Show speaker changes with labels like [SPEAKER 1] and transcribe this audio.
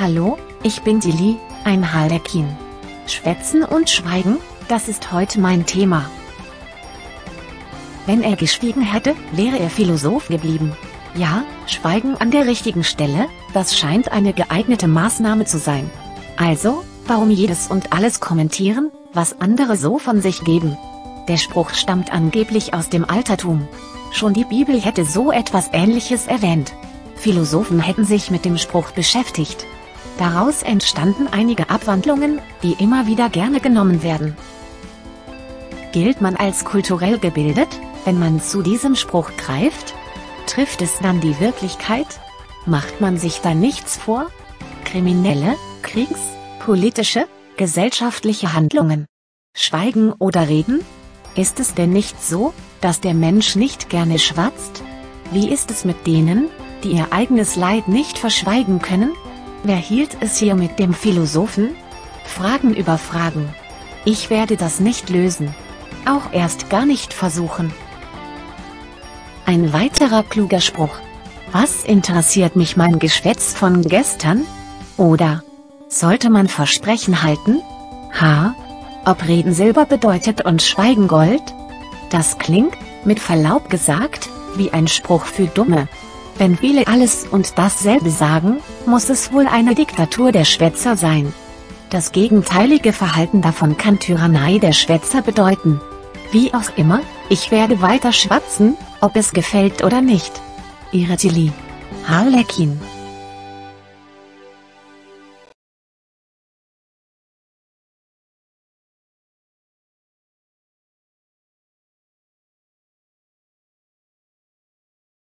[SPEAKER 1] Hallo, ich bin Tilly, ein Harlekin. Schwätzen und Schweigen, das ist heute mein Thema. Wenn er geschwiegen hätte, wäre er Philosoph geblieben. Ja, Schweigen an der richtigen Stelle, das scheint eine geeignete Maßnahme zu sein. Also, warum jedes und alles kommentieren, was andere so von sich geben? Der Spruch stammt angeblich aus dem Altertum. Schon die Bibel hätte so etwas Ähnliches erwähnt. Philosophen hätten sich mit dem Spruch beschäftigt. Daraus entstanden einige Abwandlungen, die immer wieder gerne genommen werden. Gilt man als kulturell gebildet, wenn man zu diesem Spruch greift? Trifft es dann die Wirklichkeit? Macht man sich da nichts vor? Kriminelle, Kriegs, politische, gesellschaftliche Handlungen. Schweigen oder reden? Ist es denn nicht so, dass der Mensch nicht gerne schwatzt? Wie ist es mit denen, die ihr eigenes Leid nicht verschweigen können? Wer hielt es hier mit dem Philosophen? Fragen über Fragen. Ich werde das nicht lösen. Auch erst gar nicht versuchen. Ein weiterer kluger Spruch. Was interessiert mich mein Geschwätz von gestern? Oder sollte man Versprechen halten? H. Ob Reden Silber bedeutet und Schweigen Gold? Das klingt, mit Verlaub gesagt, wie ein Spruch für Dumme. Wenn viele alles und dasselbe sagen, muss es wohl eine Diktatur der Schwätzer sein. Das gegenteilige Verhalten davon kann Tyrannei der Schwätzer bedeuten. Wie auch immer, ich werde weiter schwatzen, ob es gefällt oder nicht. Ihre Tilly. Harlekin